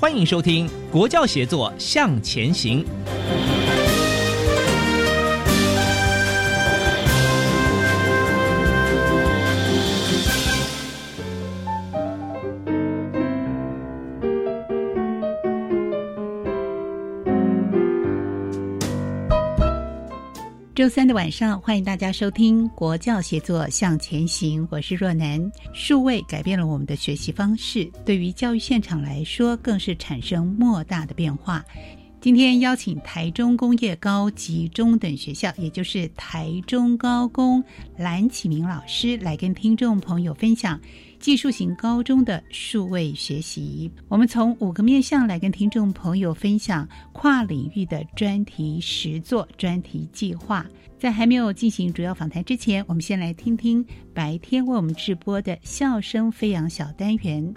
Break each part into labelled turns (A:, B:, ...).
A: 欢迎收听《国教协作向前行》。
B: 周三的晚上，欢迎大家收听《国教协作向前行》，我是若楠。数位改变了我们的学习方式，对于教育现场来说，更是产生莫大的变化。今天邀请台中工业高级中等学校，也就是台中高工蓝启明老师，来跟听众朋友分享技术型高中的数位学习。我们从五个面向来跟听众朋友分享跨领域的专题实作、专题计划。在还没有进行主要访谈之前，我们先来听听白天为我们直播的笑声飞扬小单元。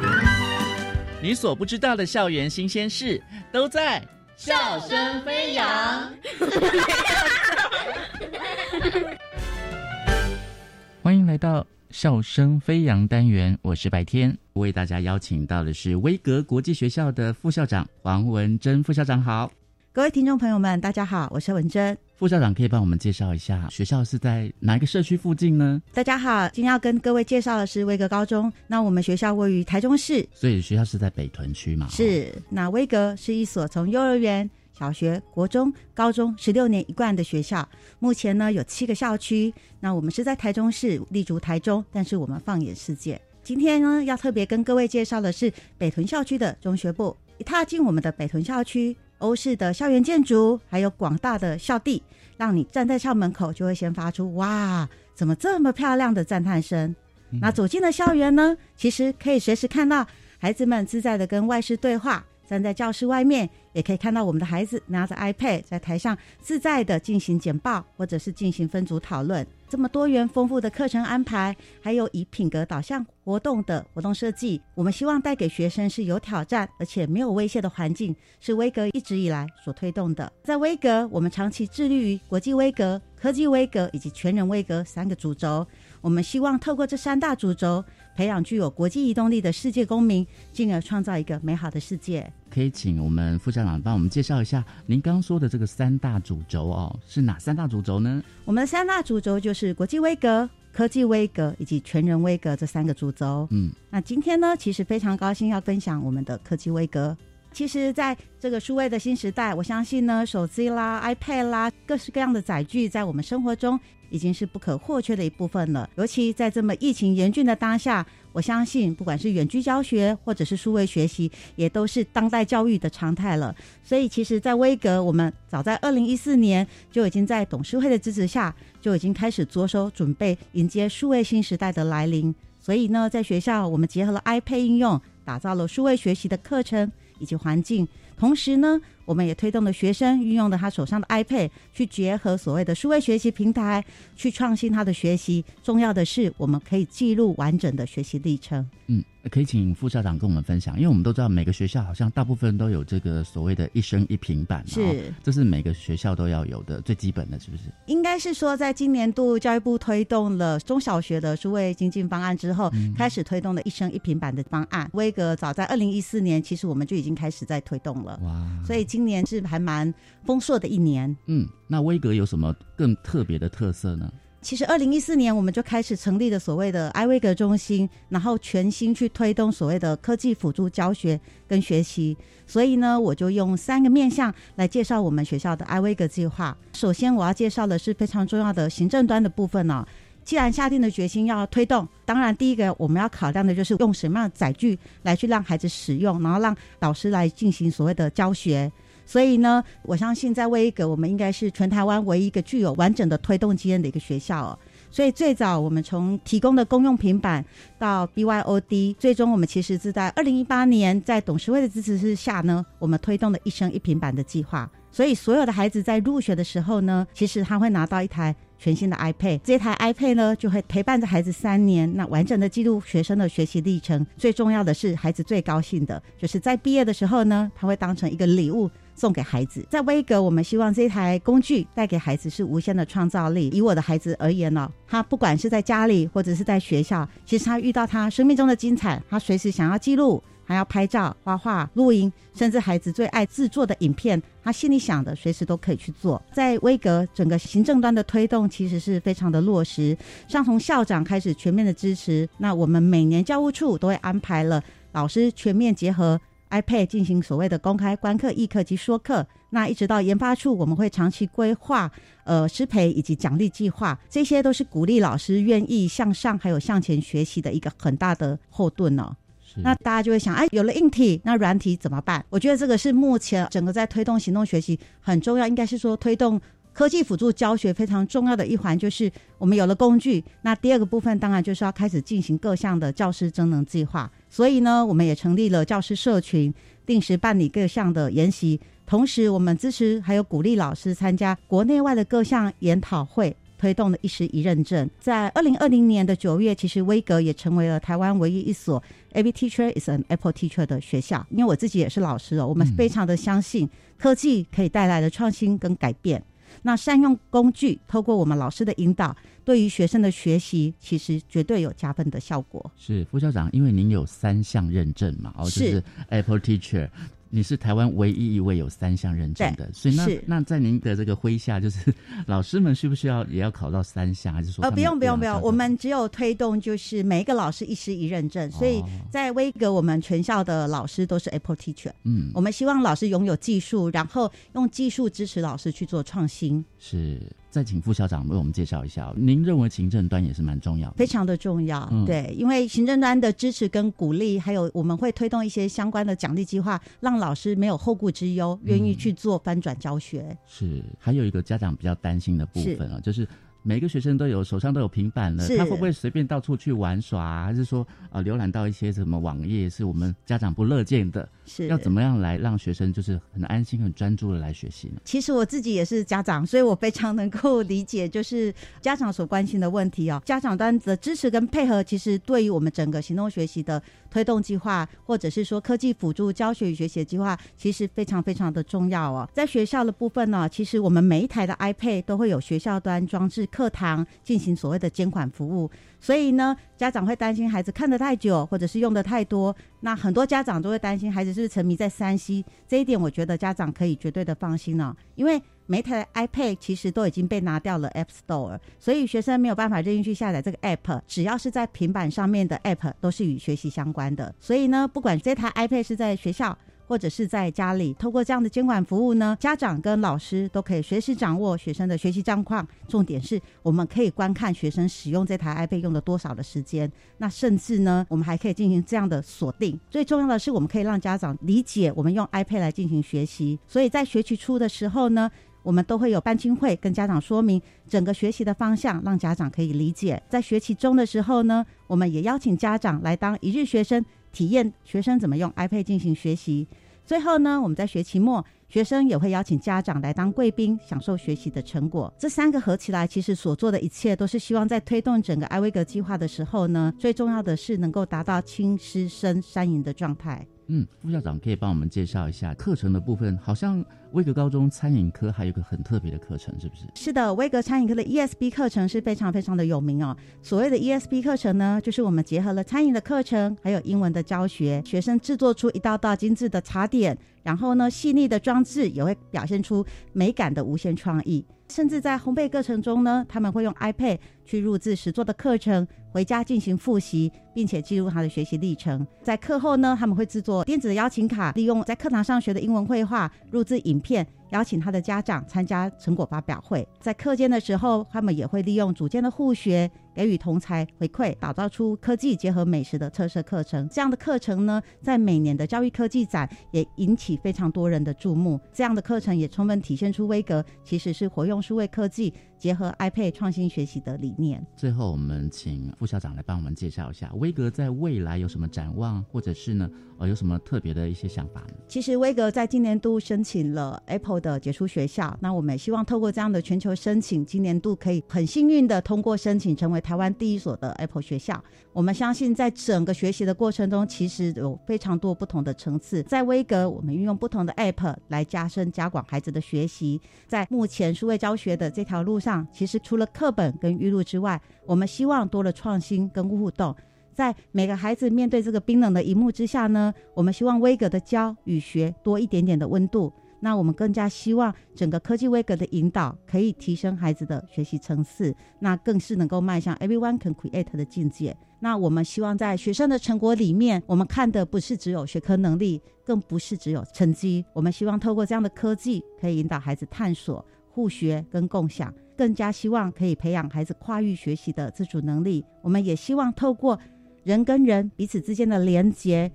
C: 你所不知道的校园新鲜事都在。
D: 笑声飞扬，
C: 欢迎来到笑声飞扬单元，我是白天，为大家邀请到的是威格国际学校的副校长黄文珍副校长，好，
E: 各位听众朋友们，大家好，我是文珍。
C: 副校长可以帮我们介绍一下学校是在哪一个社区附近呢？
E: 大家好，今天要跟各位介绍的是威格高中。那我们学校位于台中市，
C: 所以学校是在北屯区嘛？
E: 是。那威格是一所从幼儿园、小学、国中、高中十六年一贯的学校。目前呢有七个校区。那我们是在台中市，立足台中，但是我们放眼世界。今天呢要特别跟各位介绍的是北屯校区的中学部。一踏进我们的北屯校区。欧式的校园建筑，还有广大的校地，让你站在校门口就会先发出“哇，怎么这么漂亮”的赞叹声。那走进了校园呢，其实可以随时看到孩子们自在的跟外师对话。站在教室外面，也可以看到我们的孩子拿着 iPad 在台上自在的进行简报，或者是进行分组讨论。这么多元丰富的课程安排，还有以品格导向活动的活动设计，我们希望带给学生是有挑战而且没有威胁的环境，是威格一直以来所推动的。在威格，我们长期致力于国际威格、科技威格以及全人威格三个主轴。我们希望透过这三大主轴，培养具有国际移动力的世界公民，进而创造一个美好的世界。
C: 可以请我们副校长帮我们介绍一下，您刚刚说的这个三大主轴哦，是哪三大主轴呢？
E: 我们的三大主轴就是国际威格、科技威格以及全人威格这三个主轴。嗯，那今天呢，其实非常高兴要分享我们的科技威格。其实，在这个数位的新时代，我相信呢，手机啦、iPad 啦，各式各样的载具，在我们生活中。已经是不可或缺的一部分了。尤其在这么疫情严峻的当下，我相信不管是远距教学或者是数位学习，也都是当代教育的常态了。所以，其实，在威格，我们早在二零一四年就已经在董事会的支持下，就已经开始着手准备迎接数位新时代的来临。所以呢，在学校，我们结合了 iPad 应用，打造了数位学习的课程以及环境。同时呢，我们也推动了学生运用了他手上的 iPad 去结合所谓的数位学习平台，去创新他的学习。重要的是，我们可以记录完整的学习历程。
C: 嗯。可以请副校长跟我们分享，因为我们都知道每个学校好像大部分都有这个所谓的一生一平板，
E: 是，
C: 这是每个学校都要有的最基本的，是不是？
E: 应该是说，在今年度教育部推动了中小学的数位精进方案之后，开始推动了一生一平板的方案。威格早在二零一四年，其实我们就已经开始在推动了。哇！所以今年是还蛮丰硕的一年。
C: 嗯，那威格有什么更特别的特色呢？
E: 其实，二零一四年我们就开始成立了所谓的艾威格中心，然后全心去推动所谓的科技辅助教学跟学习。所以呢，我就用三个面向来介绍我们学校的艾威格计划。首先，我要介绍的是非常重要的行政端的部分呢。既然下定了决心要推动，当然第一个我们要考量的就是用什么样的载具来去让孩子使用，然后让老师来进行所谓的教学。所以呢，我相信在威格，我们应该是全台湾唯一一个具有完整的推动经验的一个学校哦。所以最早我们从提供的公用平板到 BYOD，最终我们其实是在二零一八年在董事会的支持之下呢，我们推动了一生一平板的计划。所以所有的孩子在入学的时候呢，其实他会拿到一台全新的 iPad，这台 iPad 呢就会陪伴着孩子三年，那完整的记录学生的学习历程。最重要的是，孩子最高兴的就是在毕业的时候呢，他会当成一个礼物。送给孩子，在威格，我们希望这台工具带给孩子是无限的创造力。以我的孩子而言呢，他不管是在家里或者是在学校，其实他遇到他生命中的精彩，他随时想要记录，还要拍照、画画、录音，甚至孩子最爱制作的影片，他心里想的随时都可以去做。在威格整个行政端的推动，其实是非常的落实，像从校长开始全面的支持。那我们每年教务处都会安排了老师全面结合。iPad 进行所谓的公开观课、议课及说课，那一直到研发处，我们会长期规划呃师培以及奖励计划，这些都是鼓励老师愿意向上还有向前学习的一个很大的后盾哦。那大家就会想，哎，有了硬体，那软体怎么办？我觉得这个是目前整个在推动行动学习很重要，应该是说推动。科技辅助教学非常重要的一环，就是我们有了工具。那第二个部分，当然就是要开始进行各项的教师增能计划。所以呢，我们也成立了教师社群，定时办理各项的研习。同时，我们支持还有鼓励老师参加国内外的各项研讨会，推动了一时一认证。在二零二零年的九月，其实威格也成为了台湾唯一一所 Every Teacher is an Apple Teacher 的学校。因为我自己也是老师哦，我们非常的相信科技可以带来的创新跟改变。那善用工具，透过我们老师的引导，对于学生的学习，其实绝对有加分的效果。
C: 是副校长，因为您有三项认证嘛，哦，就是 Apple Teacher。你是台湾唯一一位有三项认证的，所以那那在您的这个麾下，就是 老师们需不需要也要考到三项，还是说？
E: 呃，不用不用不用，我们只有推动就是每一个老师一师一认证，所以在威格我们全校的老师都是 Apple Teacher。嗯，我们希望老师拥有技术，然后用技术支持老师去做创新。
C: 是。再请副校长为我们介绍一下，您认为行政端也是蛮重要，
E: 非常的重要。对，因为行政端的支持跟鼓励，还有我们会推动一些相关的奖励计划，让老师没有后顾之忧，愿意去做翻转教学。
C: 是，还有一个家长比较担心的部分啊，就是。每个学生都有手上都有平板了，他会不会随便到处去玩耍？还是说啊，浏览到一些什么网页是我们家长不乐见的？
E: 是
C: 要怎么样来让学生就是很安心、很专注的来学习呢？
E: 其实我自己也是家长，所以我非常能够理解，就是家长所关心的问题哦。家长端的支持跟配合，其实对于我们整个行动学习的推动计划，或者是说科技辅助教学与学习计划，其实非常非常的重要哦。在学校的部分呢，其实我们每一台的 iPad 都会有学校端装置。课堂进行所谓的监管服务，所以呢，家长会担心孩子看得太久，或者是用的太多。那很多家长都会担心孩子是不是沉迷在三 C，这一点我觉得家长可以绝对的放心了，因为每台 iPad 其实都已经被拿掉了 App Store，所以学生没有办法任意去下载这个 App，只要是在平板上面的 App 都是与学习相关的。所以呢，不管这台 iPad 是在学校。或者是在家里，透过这样的监管服务呢，家长跟老师都可以随时掌握学生的学习状况。重点是我们可以观看学生使用这台 iPad 用了多少的时间。那甚至呢，我们还可以进行这样的锁定。最重要的是，我们可以让家长理解我们用 iPad 来进行学习。所以在学期初的时候呢，我们都会有班亲会跟家长说明整个学习的方向，让家长可以理解。在学期中的时候呢，我们也邀请家长来当一日学生。体验学生怎么用 iPad 进行学习。最后呢，我们在学期末，学生也会邀请家长来当贵宾，享受学习的成果。这三个合起来，其实所做的一切都是希望在推动整个艾威格计划的时候呢，最重要的是能够达到轻师生三赢的状态。
C: 嗯，副校长可以帮我们介绍一下课程的部分。好像威格高中餐饮科还有个很特别的课程，是不是？
E: 是的，威格餐饮科的 ESB 课程是非常非常的有名哦。所谓的 ESB 课程呢，就是我们结合了餐饮的课程，还有英文的教学，学生制作出一道道精致的茶点，然后呢，细腻的装置也会表现出美感的无限创意。甚至在烘焙课程中呢，他们会用 iPad 去录制实作的课程，回家进行复习，并且记录他的学习历程。在课后呢，他们会制作电子的邀请卡，利用在课堂上学的英文绘画，录制影片。邀请他的家长参加成果发表会，在课间的时候，他们也会利用组间的互学，给予同才回馈，打造出科技结合美食的特色课程。这样的课程呢，在每年的教育科技展也引起非常多人的注目。这样的课程也充分体现出威格其实是活用数位科技。结合 iPad 创新学习的理念。
C: 最后，我们请副校长来帮我们介绍一下威格在未来有什么展望，或者是呢，呃，有什么特别的一些想法呢？
E: 其实，威格在今年度申请了 Apple 的杰出学校，那我们也希望透过这样的全球申请，今年度可以很幸运的通过申请，成为台湾第一所的 Apple 学校。我们相信，在整个学习的过程中，其实有非常多不同的层次。在威格，我们运用不同的 App 来加深加广孩子的学习。在目前数位教学的这条路上。其实除了课本跟语录之外，我们希望多了创新跟互动。在每个孩子面对这个冰冷的荧幕之下呢，我们希望威格的教与学多一点点的温度。那我们更加希望整个科技威格的引导可以提升孩子的学习层次，那更是能够迈向 everyone can create 的境界。那我们希望在学生的成果里面，我们看的不是只有学科能力，更不是只有成绩。我们希望透过这样的科技，可以引导孩子探索、互学跟共享。更加希望可以培养孩子跨域学习的自主能力。我们也希望透过人跟人彼此之间的连接，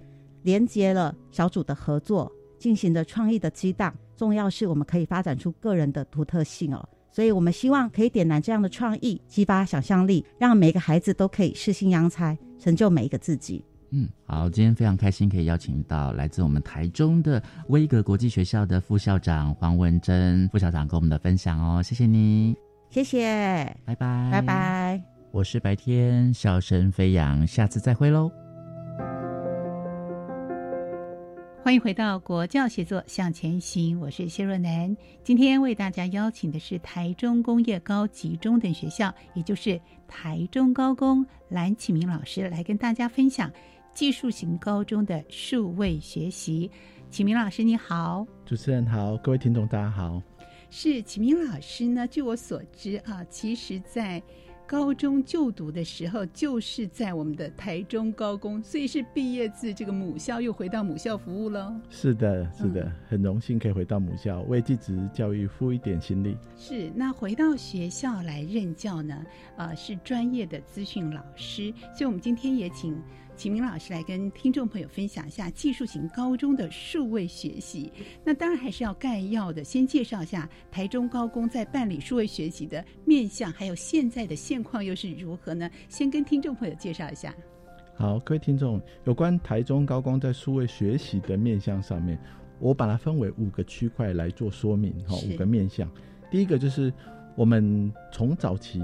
E: 连接了小组的合作，进行的创意的激荡。重要是我们可以发展出个人的独特性哦。所以我们希望可以点燃这样的创意，激发想象力，让每个孩子都可以适性扬才，成就每一个自己。
C: 嗯，好，今天非常开心可以邀请到来自我们台中的威格国际学校的副校长黄文珍副校长跟我们的分享哦，谢谢你。
E: 谢谢，
C: 拜拜，
E: 拜拜。
C: 我是白天笑声飞扬，下次再会喽。
B: 欢迎回到国教协作向前行，我是谢若楠。今天为大家邀请的是台中工业高级中等学校，也就是台中高工蓝启明老师来跟大家分享技术型高中的数位学习。启明老师你好，
F: 主持人好，各位听众大家好。
B: 是启明老师呢？据我所知啊，其实，在高中就读的时候，就是在我们的台中高工，所以是毕业自这个母校，又回到母校服务喽。
F: 是的，是的，很荣幸可以回到母校，为继职教育付一点心力。
B: 是，那回到学校来任教呢？呃，是专业的资讯老师，所以我们今天也请。启明老师来跟听众朋友分享一下技术型高中的数位学习。那当然还是要概要的，先介绍一下台中高工在办理数位学习的面向，还有现在的现况又是如何呢？先跟听众朋友介绍一下。
F: 好，各位听众，有关台中高工在数位学习的面向上面，我把它分为五个区块来做说明。哈，五个面向。第一个就是我们从早期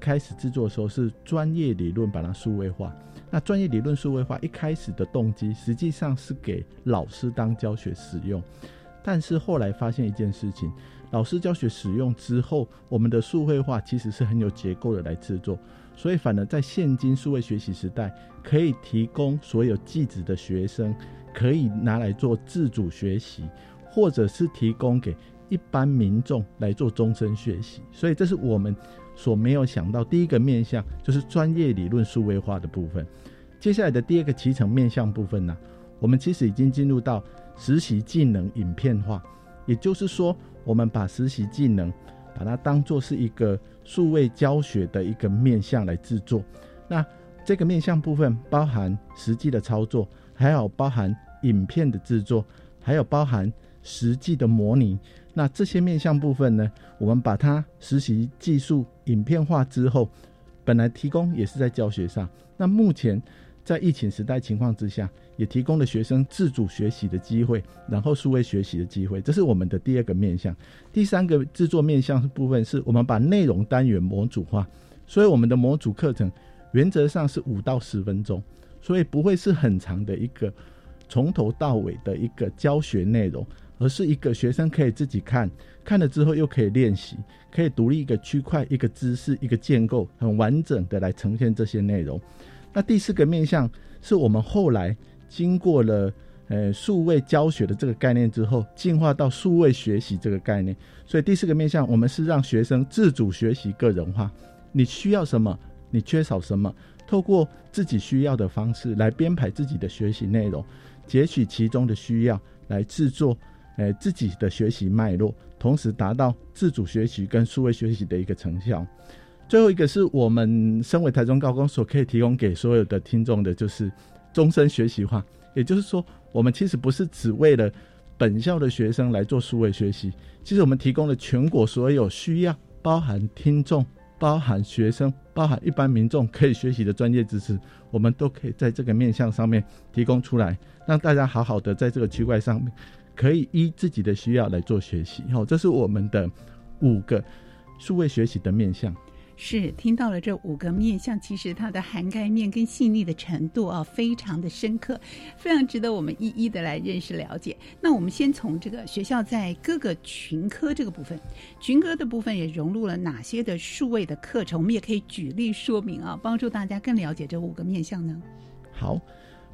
F: 开始制作的时候，是专业理论把它数位化。那专业理论数位化一开始的动机，实际上是给老师当教学使用，但是后来发现一件事情，老师教学使用之后，我们的数位化其实是很有结构的来制作，所以反而在现今数位学习时代，可以提供所有技职的学生可以拿来做自主学习，或者是提供给一般民众来做终身学习，所以这是我们所没有想到第一个面向，就是专业理论数位化的部分。接下来的第二个集成面向部分呢，我们其实已经进入到实习技能影片化，也就是说，我们把实习技能把它当做是一个数位教学的一个面向来制作。那这个面向部分包含实际的操作，还有包含影片的制作，还有包含实际的模拟。那这些面向部分呢，我们把它实习技术影片化之后，本来提供也是在教学上，那目前。在疫情时代情况之下，也提供了学生自主学习的机会，然后数位学习的机会，这是我们的第二个面向。第三个制作面向部分是我们把内容单元模组化，所以我们的模组课程原则上是五到十分钟，所以不会是很长的一个从头到尾的一个教学内容，而是一个学生可以自己看，看了之后又可以练习，可以独立一个区块、一个知识、一个建构，很完整的来呈现这些内容。那第四个面向是我们后来经过了呃数位教学的这个概念之后，进化到数位学习这个概念。所以第四个面向，我们是让学生自主学习、个人化。你需要什么？你缺少什么？透过自己需要的方式来编排自己的学习内容，截取其中的需要来制作，呃，自己的学习脉络，同时达到自主学习跟数位学习的一个成效。最后一个是我们身为台中高工所可以提供给所有的听众的，就是终身学习化。也就是说，我们其实不是只为了本校的学生来做数位学习，其实我们提供了全国所有需要，包含听众。包含学生、包含一般民众可以学习的专业知识，我们都可以在这个面向上面提供出来，让大家好好的在这个区块上面，可以依自己的需要来做学习。好，这是我们的五个数位学习的面向。
B: 是听到了这五个面向，其实它的涵盖面跟细腻的程度啊，非常的深刻，非常值得我们一一的来认识了解。那我们先从这个学校在各个群科这个部分，群科的部分也融入了哪些的数位的课程？我们也可以举例说明啊，帮助大家更了解这五个面向呢。
F: 好。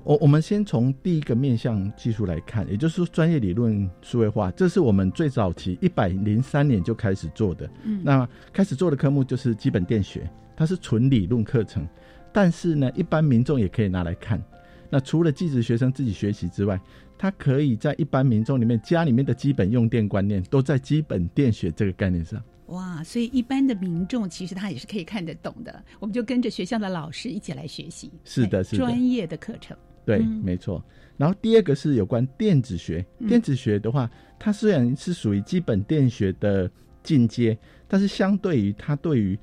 F: 我我们先从第一个面向技术来看，也就是说专业理论数位化，这是我们最早期一百零三年就开始做的。嗯，那开始做的科目就是基本电学，它是纯理论课程，但是呢，一般民众也可以拿来看。那除了技职学生自己学习之外，他可以在一般民众里面，家里面的基本用电观念都在基本电学这个概念上。
B: 哇，所以一般的民众其实他也是可以看得懂的。我们就跟着学校的老师一起来学习。
F: 是的，是
B: 专业的课程。
F: 对，没错。然后第二个是有关电子学。电子学的话，它虽然是属于基本电学的进阶，但是相对于它对于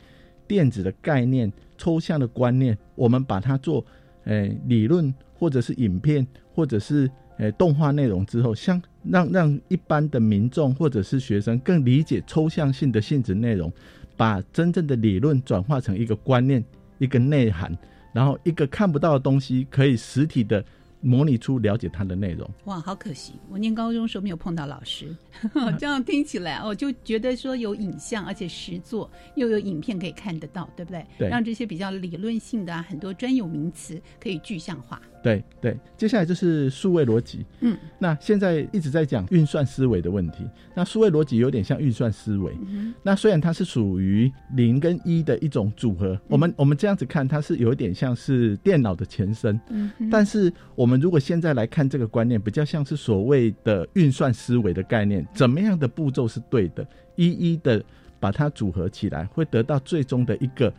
F: 电子的概念、抽象的观念，我们把它做呃理论，或者是影片，或者是呃动画内容之后，相让让一般的民众或者是学生更理解抽象性的性质内容，把真正的理论转化成一个观念、一个内涵。然后一个看不到的东西，可以实体的模拟出了解它的内容。
B: 哇，好可惜，我念高中时候没有碰到老师。这样听起来，我就觉得说有影像，而且实作又有影片可以看得到，对不对？
F: 对，
B: 让这些比较理论性的啊，很多专有名词可以具象化。
F: 对对，接下来就是数位逻辑。嗯，那现在一直在讲运算思维的问题。那数位逻辑有点像运算思维。嗯，那虽然它是属于零跟一的一种组合，我们我们这样子看，它是有一点像是电脑的前身。嗯，但是我们如果现在来看这个观念，比较像是所谓的运算思维的概念，怎么样的步骤是对的，一一的把它组合起来，会得到最终的一个。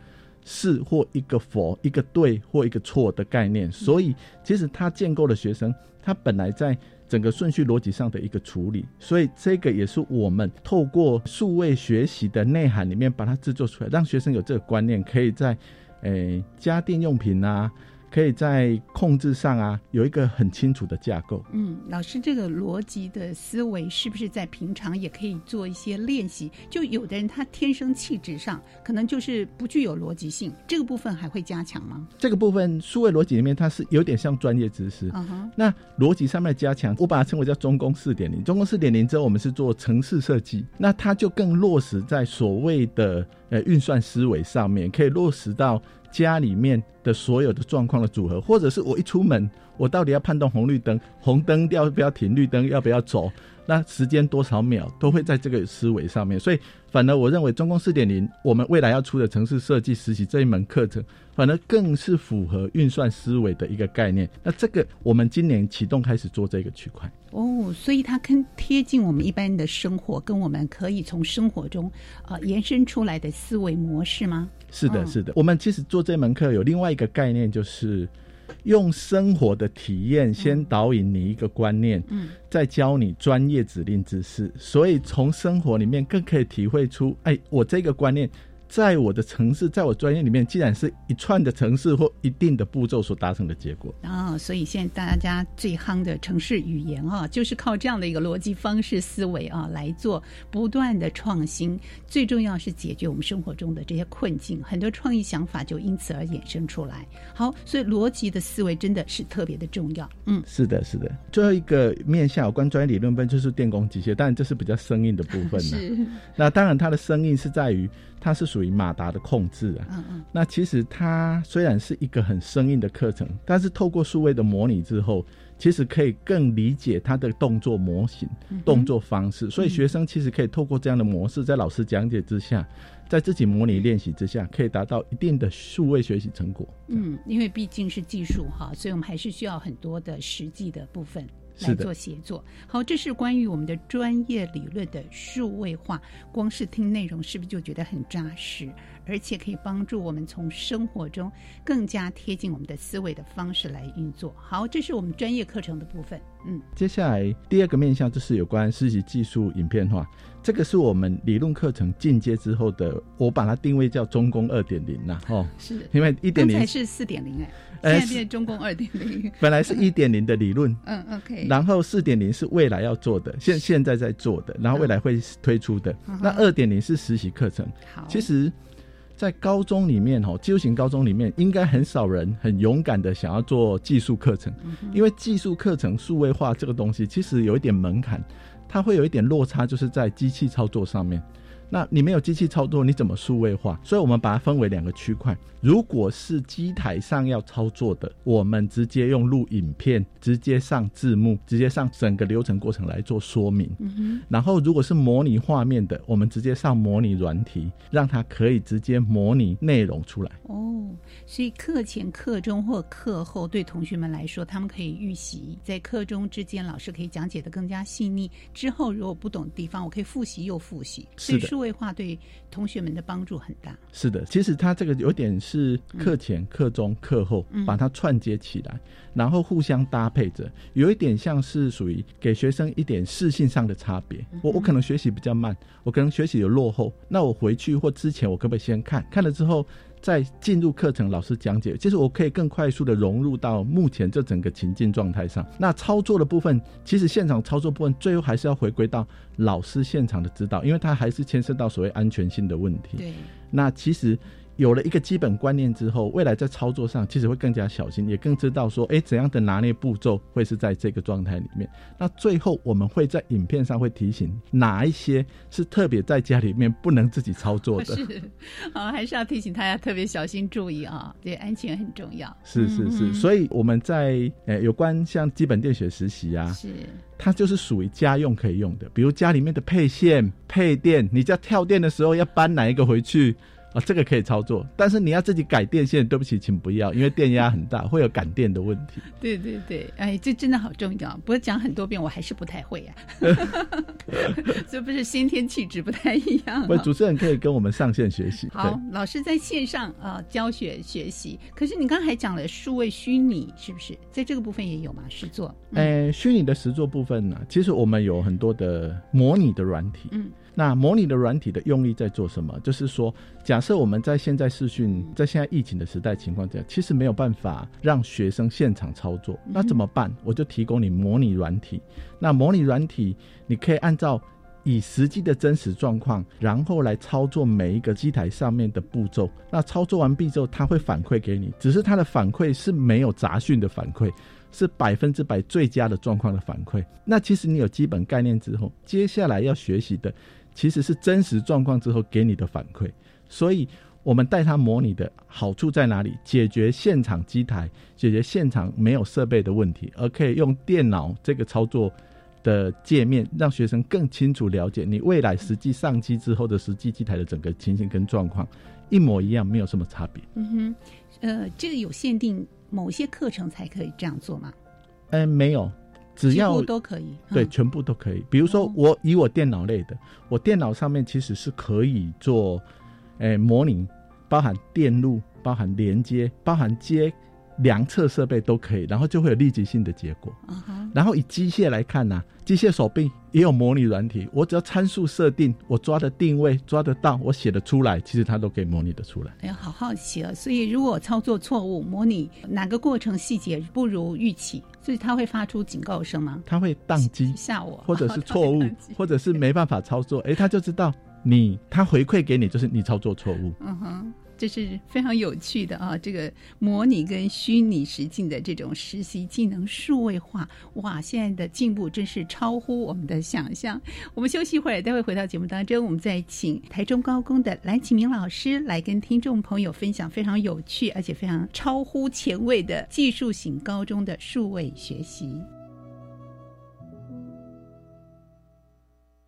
F: 是或一个否，一个对或一个错的概念，所以其实他建构了学生，他本来在整个顺序逻辑上的一个处理，所以这个也是我们透过数位学习的内涵里面把它制作出来，让学生有这个观念，可以在诶家电用品啊。可以在控制上啊，有一个很清楚的架构。
B: 嗯，老师，这个逻辑的思维是不是在平常也可以做一些练习？就有的人他天生气质上可能就是不具有逻辑性，这个部分还会加强吗？
F: 这个部分数位逻辑里面，它是有点像专业知识。嗯哼。那逻辑上面的加强，我把它称为叫中工四点零。中工四点零之后，我们是做城市设计，那它就更落实在所谓的呃运算思维上面，可以落实到。家里面的所有的状况的组合，或者是我一出门，我到底要判断红绿灯，红灯要不要停，绿灯要不要走，那时间多少秒，都会在这个思维上面。所以，反而我认为中共四点零，我们未来要出的城市设计实习这一门课程，反而更是符合运算思维的一个概念。那这个我们今年启动开始做这个区块。
B: 哦，所以它更贴近我们一般的生活，跟我们可以从生活中啊延伸出来的思维模式吗？
F: 是的，是的。我们其实做这门课有另外一个概念，就是用生活的体验先导引你一个观念，嗯，再教你专业指令知识。所以从生活里面更可以体会出，哎，我这个观念在我的城市，在我专业里面，既然是一串的城市或一定的步骤所达成的结果。
B: 啊，所以现在大家最夯的城市语言啊，就是靠这样的一个逻辑方式思维啊来做不断的创新。最重要是解决我们生活中的这些困境，很多创意想法就因此而衍生出来。好，所以逻辑的思维真的是特别的重要。嗯，
F: 是的，是的。最后一个面向有关专业理论分就是电工机械，当然这是比较生硬的部分了。
B: 是。
F: 那当然它的生硬是在于。它是属于马达的控制啊，嗯嗯，那其实它虽然是一个很生硬的课程，但是透过数位的模拟之后，其实可以更理解它的动作模型、动作方式，所以学生其实可以透过这样的模式，在老师讲解之下，在自己模拟练习之下，可以达到一定的数位学习成果。
B: 嗯，因为毕竟是技术哈，所以我们还是需要很多的实际的部分。来做协作，好，这是关于我们的专业理论的数位化。光是听内容，是不是就觉得很扎实？而且可以帮助我们从生活中更加贴近我们的思维的方式来运作。好，这是我们专业课程的部分。嗯，
F: 接下来第二个面向就是有关实习技术影片化，这个是我们理论课程进阶之后的，我把它定位叫中工二点零呐。
B: 哦，是，
F: 因为一点零
B: 才是四点零哎，现在变中工二点零，
F: 本来是一点零的理论，
B: 嗯，OK，
F: 然后四点零是未来要做的，现现在在做的，然后未来会推出的。那二点零是实习课程，
B: 好，
F: 其实。在高中里面，哦，技术型高中里面，应该很少人很勇敢的想要做技术课程，因为技术课程数位化这个东西其实有一点门槛，它会有一点落差，就是在机器操作上面。那你没有机器操作，你怎么数位化？所以我们把它分为两个区块。如果是机台上要操作的，我们直接用录影片，直接上字幕，直接上整个流程过程来做说明。嗯然后如果是模拟画面的，我们直接上模拟软体，让它可以直接模拟内容出来。
B: 哦，所以课前、课中或课后，对同学们来说，他们可以预习，在课中之间，老师可以讲解的更加细腻。之后如果不懂的地方，我可以复习又复习。
F: 是的。
B: 数位化对同学们的帮助很大。
F: 是的，其实它这个有点是课前、课中、课后把它串接起来，然后互相搭配着，有一点像是属于给学生一点适性上的差别。我我可能学习比较慢，我可能学习有落后，那我回去或之前我可不可以先看看了之后？在进入课程，老师讲解，其实我可以更快速的融入到目前这整个情境状态上。那操作的部分，其实现场操作部分，最后还是要回归到老师现场的指导，因为它还是牵涉到所谓安全性的问题。
B: 对，
F: 那其实。有了一个基本观念之后，未来在操作上其实会更加小心，也更知道说，哎，怎样的拿捏步骤会是在这个状态里面。那最后我们会在影片上会提醒哪一些是特别在家里面不能自己操作的。
B: 是，好，还是要提醒大家特别小心注意啊，对，安全很重要。
F: 是是是，所以我们在呃有关像基本电学实习啊，
B: 是，
F: 它就是属于家用可以用的，比如家里面的配线、配电，你家跳电的时候要搬哪一个回去。啊，这个可以操作，但是你要自己改电线，对不起，请不要，因为电压很大，会有感电的问题。
B: 对对对，哎，这真的好重要。不过讲很多遍，我还是不太会呀。这不是先天气质不太一样。
F: 不，主持人可以跟我们上线学习。
B: 好，老师在线上啊教学学习。可是你刚才讲了数位虚拟，是不是在这个部分也有嘛？实作？
F: 哎，虚拟的实作部分呢，其实我们有很多的模拟的软体。嗯。那模拟的软体的用意在做什么？就是说，假设我们在现在视讯，在现在疫情的时代情况下，其实没有办法让学生现场操作，那怎么办？我就提供你模拟软体。那模拟软体，你可以按照以实际的真实状况，然后来操作每一个机台上面的步骤。那操作完毕之后，它会反馈给你，只是它的反馈是没有杂讯的反馈。是百分之百最佳的状况的反馈。那其实你有基本概念之后，接下来要学习的其实是真实状况之后给你的反馈。所以，我们带他模拟的好处在哪里？解决现场机台、解决现场没有设备的问题，而可以用电脑这个操作的界面，让学生更清楚了解你未来实际上机之后的实际机台的整个情形跟状况一模一样，没有什么差别。
B: 嗯哼，呃，这个有限定。某些课程才可以这样做吗？
F: 嗯，没有，只要
B: 都可以，
F: 对，全部都可以。比如说，我以我电脑类的，我电脑上面其实是可以做，诶，模拟，包含电路，包含连接，包含接量测设备都可以，然后就会有立即性的结果。然后以机械来看呢，机械手臂也有模拟软体，我只要参数设定，我抓的定位抓得到，我写的出来，其实它都可以模拟的出来。
B: 哎呀，好好奇啊！所以如果操作错误，模拟哪个过程细节不如预期，所以它会发出警告声吗？
F: 它会宕机
B: 吓我，
F: 或者是错误，或者是没办法操作，哎，它就知道你，它回馈给你就是你操作错误。
B: 嗯哼。这是非常有趣的啊！这个模拟跟虚拟实境的这种实习技能数位化，哇，现在的进步真是超乎我们的想象。我们休息一会儿，待会回到节目当中，我们再请台中高工的蓝启明老师来跟听众朋友分享非常有趣而且非常超乎前卫的技术型高中的数位学习。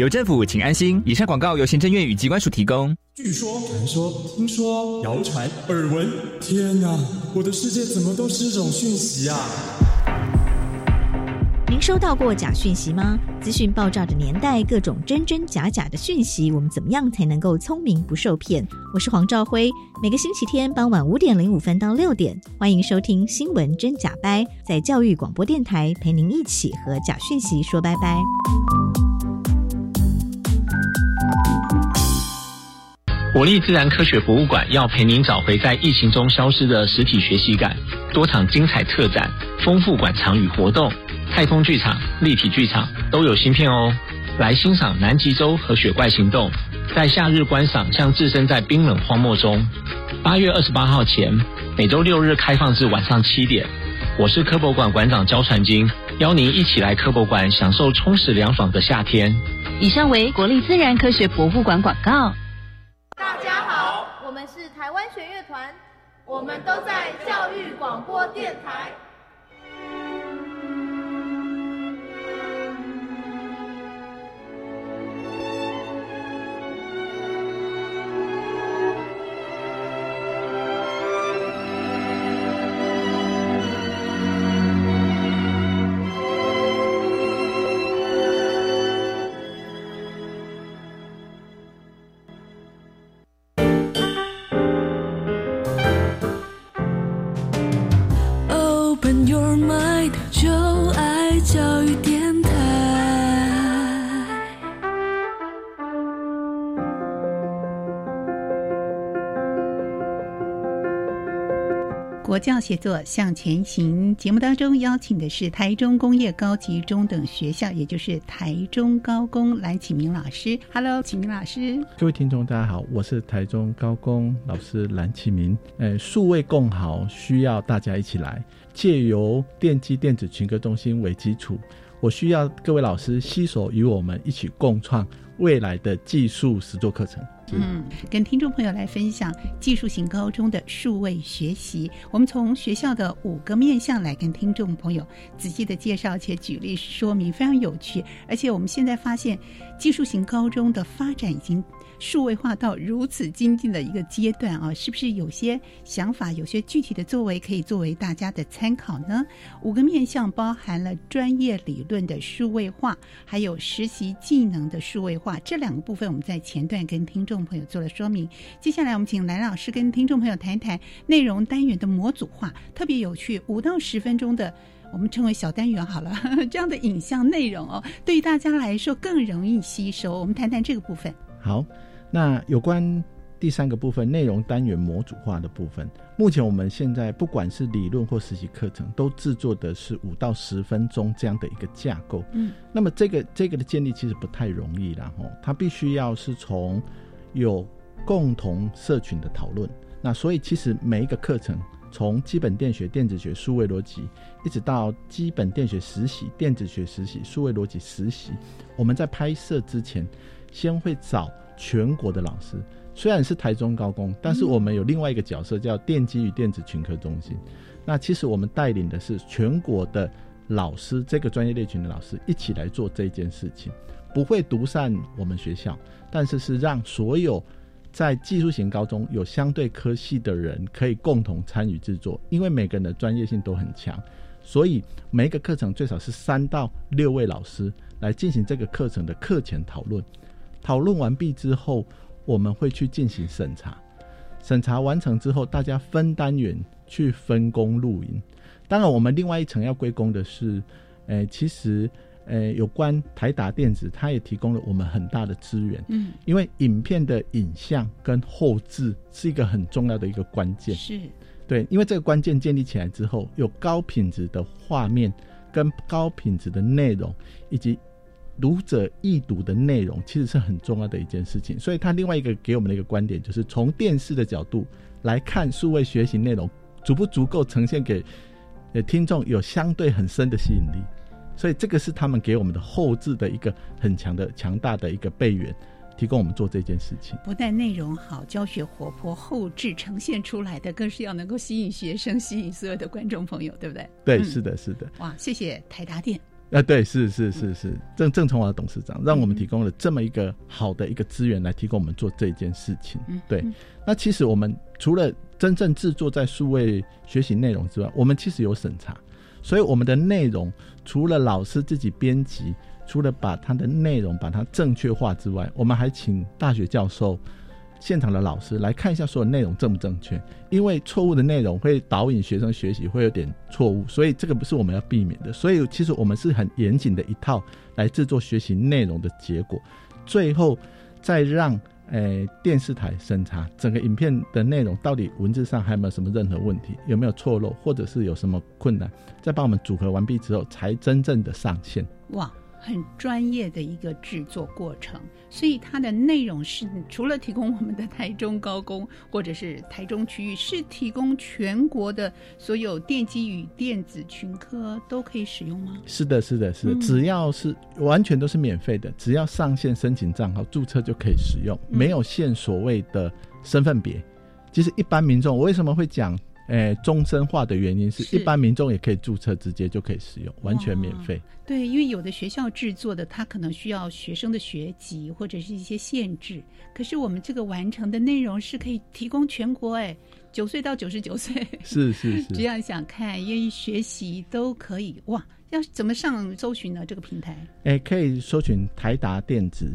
G: 有政府，请安心。以上广告由行政院与机关署提供。
H: 据说、传说、听说、谣传、耳闻，天哪！我的世界怎么都是这种讯息啊？
I: 您收到过假讯息吗？资讯爆炸的年代，各种真真假假的讯息，我们怎么样才能够聪明不受骗？我是黄兆辉，每个星期天傍晚五点零五分到六点，欢迎收听《新闻真假掰》，在教育广播电台陪您一起和假讯息说拜拜。
J: 国立自然科学博物馆要陪您找回在疫情中消失的实体学习感，多场精彩特展，丰富馆藏与活动，太空剧场、立体剧场都有新片哦。来欣赏南极洲和雪怪行动，在夏日观赏像置身在冰冷荒漠中。八月二十八号前，每周六日开放至晚上七点。我是科博馆馆长焦传金，邀您一起来科博馆享受充实凉爽的夏天。
D: 以上为国立自然科学博物馆广告。
K: 台湾弦乐团，我们都在教育广播电台。
B: 教写作向前行节目当中邀请的是台中工业高级中等学校，也就是台中高工蓝启明老师。Hello，启明老师。
F: 各位听众，大家好，我是台中高工老师蓝启明。呃，数位共好需要大家一起来，借由电机电子群科中心为基础，我需要各位老师携手与我们一起共创未来的技术实作课程。
B: 嗯，跟听众朋友来分享技术型高中的数位学习。我们从学校的五个面向来跟听众朋友仔细的介绍且举例说明，非常有趣。而且我们现在发现，技术型高中的发展已经。数位化到如此精进的一个阶段啊，是不是有些想法、有些具体的作为可以作为大家的参考呢？五个面向包含了专业理论的数位化，还有实习技能的数位化，这两个部分我们在前段跟听众朋友做了说明。接下来我们请蓝老师跟听众朋友谈一谈内容单元的模组化，特别有趣，五到十分钟的，我们称为小单元好了，这样的影像内容哦，对于大家来说更容易吸收。我们谈谈这个部分。
F: 好。那有关第三个部分内容单元模组化的部分，目前我们现在不管是理论或实习课程，都制作的是五到十分钟这样的一个架构。嗯，那么这个这个的建立其实不太容易啦，吼，它必须要是从有共同社群的讨论。那所以其实每一个课程，从基本电学、电子学、数位逻辑，一直到基本电学实习、电子学实习、数位逻辑实习，我们在拍摄之前，先会找。全国的老师虽然是台中高工，但是我们有另外一个角色叫电机与电子群科中心。那其实我们带领的是全国的老师这个专业类群的老师一起来做这件事情，不会独善我们学校，但是是让所有在技术型高中有相对科系的人可以共同参与制作，因为每个人的专业性都很强，所以每一个课程最少是三到六位老师来进行这个课程的课前讨论。讨论完毕之后，我们会去进行审查。审查完成之后，大家分单元去分工录音。当然，我们另外一层要归功的是，诶，其实，诶，有关台达电子，它也提供了我们很大的资源。嗯，因为影片的影像跟后置是一个很重要的一个关键。
B: 是，
F: 对，因为这个关键建立起来之后，有高品质的画面跟高品质的内容，以及。读者易读的内容其实是很重要的一件事情，所以他另外一个给我们的一个观点就是从电视的角度来看数位学习内容足不足够呈现给呃听众有相对很深的吸引力，所以这个是他们给我们的后置的一个很强的强大的一个备源，提供我们做这件事情。
B: 不但内容好，教学活泼，后置呈现出来的更是要能够吸引学生，吸引所有的观众朋友，对不对？
F: 对，是的，是的。
B: 哇，谢谢台达电。
F: 啊，对，是是是是，郑郑崇华董事长让我们提供了这么一个好的一个资源来提供我们做这件事情。对，那其实我们除了真正制作在数位学习内容之外，我们其实有审查，所以我们的内容除了老师自己编辑，除了把它的内容把它正确化之外，我们还请大学教授。现场的老师来看一下所有内容正不正确，因为错误的内容会导引学生学习会有点错误，所以这个不是我们要避免的。所以其实我们是很严谨的一套来制作学习内容的结果，最后再让诶电视台审查整个影片的内容到底文字上还有没有什么任何问题，有没有错漏，或者是有什么困难，再帮我们组合完毕之后才真正的上线。
B: 哇！很专业的一个制作过程，所以它的内容是除了提供我们的台中高工或者是台中区域，是提供全国的所有电机与电子群科都可以使用吗？
F: 是的，是的，是的，只要是完全都是免费的，只要上线申请账号注册就可以使用，没有限所谓的身份别。其实一般民众，我为什么会讲？诶，终身化的原因是，一般民众也可以注册，直接就可以使用，完全免费。
B: 对，因为有的学校制作的，它可能需要学生的学籍或者是一些限制。可是我们这个完成的内容是可以提供全国，哎，九岁到九十九岁，
F: 是是是，
B: 只要想看、愿意学习都可以。哇，要怎么上搜寻呢？这个平台？
F: 哎，可以搜寻台达电子。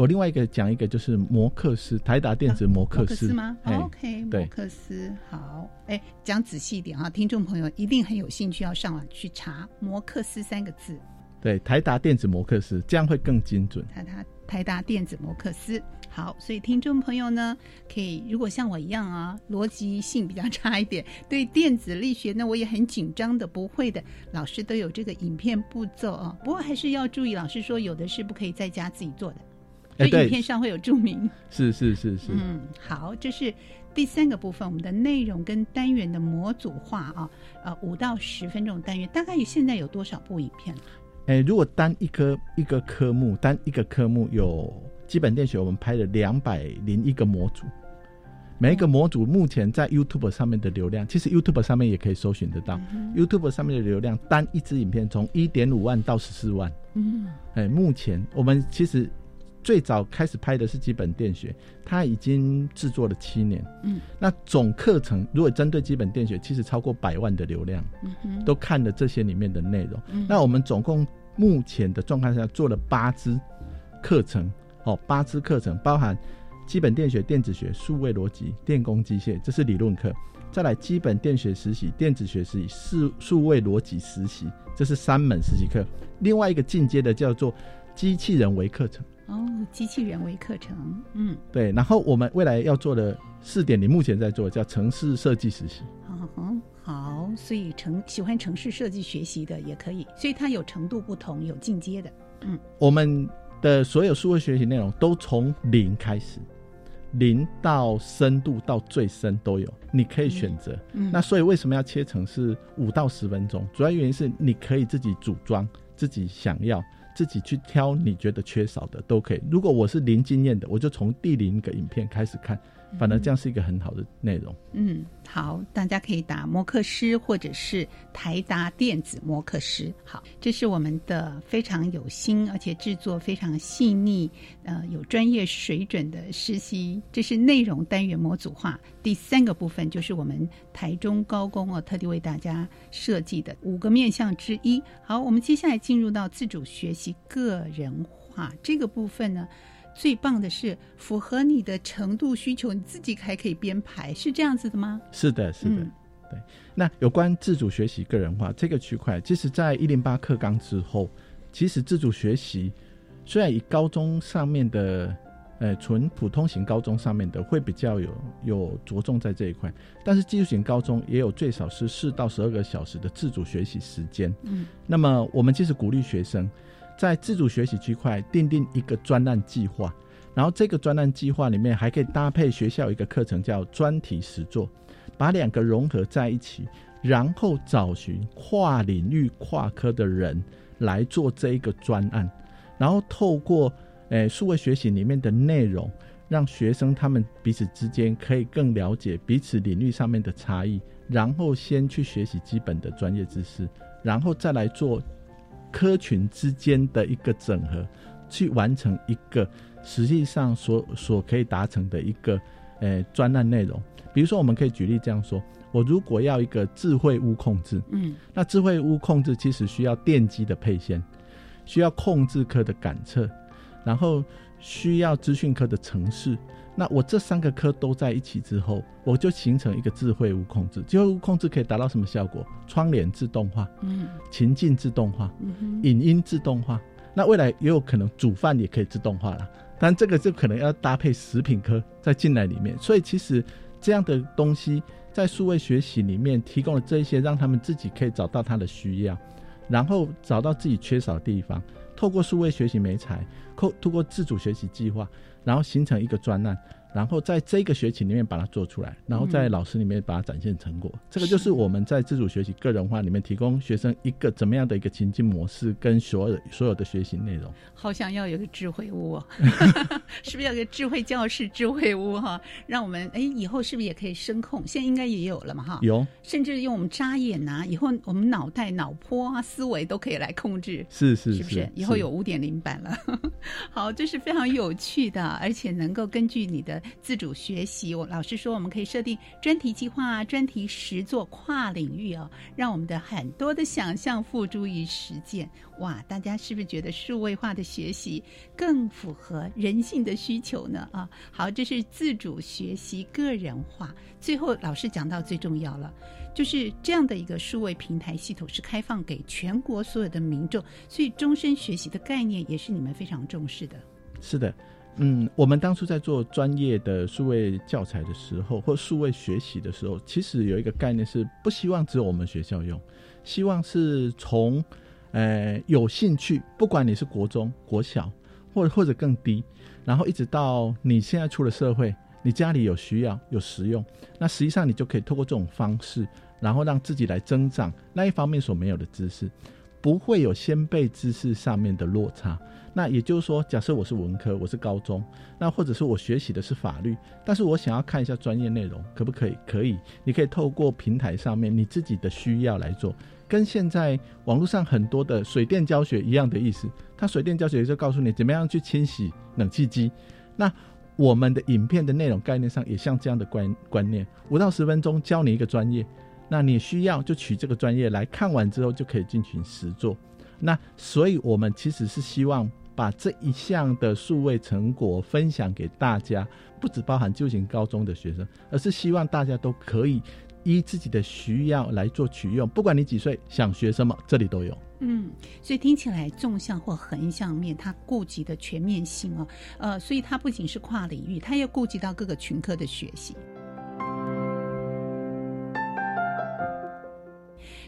F: 我另外一个讲一个就是摩克斯台达电子摩克斯
B: 吗？OK，摩克斯好。哎，讲仔细一点啊，听众朋友一定很有兴趣要上网去查摩克斯三个字。
F: 对，台达电子摩克斯这样会更精准。
B: 台达台达电子摩克斯好，所以听众朋友呢，可以如果像我一样啊，逻辑性比较差一点，对电子力学呢我也很紧张的，不会的，老师都有这个影片步骤啊。不过还是要注意，老师说有的是不可以在家自己做的。影片上会有注明，
F: 是是是是，
B: 嗯，好，这是第三个部分，我们的内容跟单元的模组化啊，呃，五到十分钟单元，大概现在有多少部影片？
F: 哎，如果单一科一个科目，单一个科目有基本电学，我们拍了两百零一个模组，每一个模组目前在 YouTube 上面的流量，其实 YouTube 上面也可以搜寻得到，YouTube 上面的流量，单一支影片从一点五万到十四万，嗯，哎，目前我们其实。最早开始拍的是基本电学，它已经制作了七年。嗯，那总课程如果针对基本电学，其实超过百万的流量，嗯都看了这些里面的内容。那我们总共目前的状况下做了八支课程，哦，八支课程包含基本电学、电子学、数位逻辑、电工机械，这是理论课；再来基本电学实习、电子学实习、数数位逻辑实习，这是三门实习课。另外一个进阶的叫做机器人为课程。
B: 哦，机器人为课程，嗯，
F: 对。然后我们未来要做的四点零，目前在做叫城市设计实习。
B: 嗯，好，所以城喜欢城市设计学习的也可以，所以它有程度不同，有进阶的。嗯，
F: 我们的所有数位学习内容都从零开始，零到深度到最深都有，你可以选择。嗯，那所以为什么要切成是五到十分钟？主要原因是你可以自己组装，自己想要。自己去挑你觉得缺少的都可以。如果我是零经验的，我就从第零个影片开始看，反而这样是一个很好的内容。
B: 嗯，好，大家可以打摩克师或者是台达电子摩克师。好，这是我们的非常有心而且制作非常细腻，呃，有专业水准的实习。这是内容单元模组化第三个部分，就是我们台中高工哦特地为大家设计的五个面向之一。好，我们接下来进入到自主学习个人化这个部分呢。最棒的是符合你的程度需求，你自己还可以编排，是这样子的吗？
F: 是的，是的，对。那有关自主学习个人化这个区块，其实在一零八课纲之后，其实自主学习虽然以高中上面的，呃，纯普通型高中上面的会比较有有着重在这一块，但是技术型高中也有最少是四到十二个小时的自主学习时间。嗯，那么我们其实鼓励学生。在自主学习区块定定一个专案计划，然后这个专案计划里面还可以搭配学校一个课程叫专题实作，把两个融合在一起，然后找寻跨领域、跨科的人来做这一个专案，然后透过诶数位学习里面的内容，让学生他们彼此之间可以更了解彼此领域上面的差异，然后先去学习基本的专业知识，然后再来做。科群之间的一个整合，去完成一个实际上所所可以达成的一个呃专案内容。比如说，我们可以举例这样说：我如果要一个智慧屋控制，嗯，那智慧屋控制其实需要电机的配线，需要控制科的感测，然后需要资讯科的程式。那我这三个科都在一起之后，我就形成一个智慧物控制。智慧物控制可以达到什么效果？窗帘自动化，嗯，情境自动化，嗯影音自动化。那未来也有可能煮饭也可以自动化了，但这个就可能要搭配食品科再进来里面。所以其实这样的东西在数位学习里面提供了这一些，让他们自己可以找到他的需要，然后找到自己缺少的地方，透过数位学习美才，透透过自主学习计划。然后形成一个专案。然后在这个学期里面把它做出来，然后在老师里面把它展现成果。这个就是我们在自主学习个人化里面提供学生一个怎么样的一个情境模式跟所有所有的学习内容。
B: 好想要有个智慧屋，哦，是不是要个智慧教室、智慧屋哈？让我们哎以后是不是也可以声控？现在应该也有了嘛哈？
F: 有，
B: 甚至用我们眨眼呐，以后我们脑袋、脑波啊、思维都可以来控制。
F: 是是
B: 是不是？以后有五点零版了。好，这是非常有趣的，而且能够根据你的。自主学习，我老师说，我们可以设定专题计划、专题实作、跨领域哦，让我们的很多的想象付诸于实践。哇，大家是不是觉得数位化的学习更符合人性的需求呢？啊，好，这是自主学习个人化。最后，老师讲到最重要了，就是这样的一个数位平台系统是开放给全国所有的民众，所以终身学习的概念也是你们非常重视的。
F: 是的。嗯，我们当初在做专业的数位教材的时候，或数位学习的时候，其实有一个概念是不希望只有我们学校用，希望是从，呃，有兴趣，不管你是国中、国小，或者或者更低，然后一直到你现在出了社会，你家里有需要、有实用，那实际上你就可以透过这种方式，然后让自己来增长那一方面所没有的知识，不会有先辈知识上面的落差。那也就是说，假设我是文科，我是高中，那或者是我学习的是法律，但是我想要看一下专业内容，可不可以？可以，你可以透过平台上面你自己的需要来做，跟现在网络上很多的水电教学一样的意思。它水电教学就告诉你怎么样去清洗冷气机。那我们的影片的内容概念上也像这样的观观念，五到十分钟教你一个专业，那你需要就取这个专业来看完之后就可以进行实做。那所以我们其实是希望。把这一项的数位成果分享给大家，不只包含就型高中的学生，而是希望大家都可以依自己的需要来做取用。不管你几岁，想学什么，这里都有。
B: 嗯，所以听起来纵向或横向面，它顾及的全面性哦，呃，所以它不仅是跨领域，它要顾及到各个群科的学习。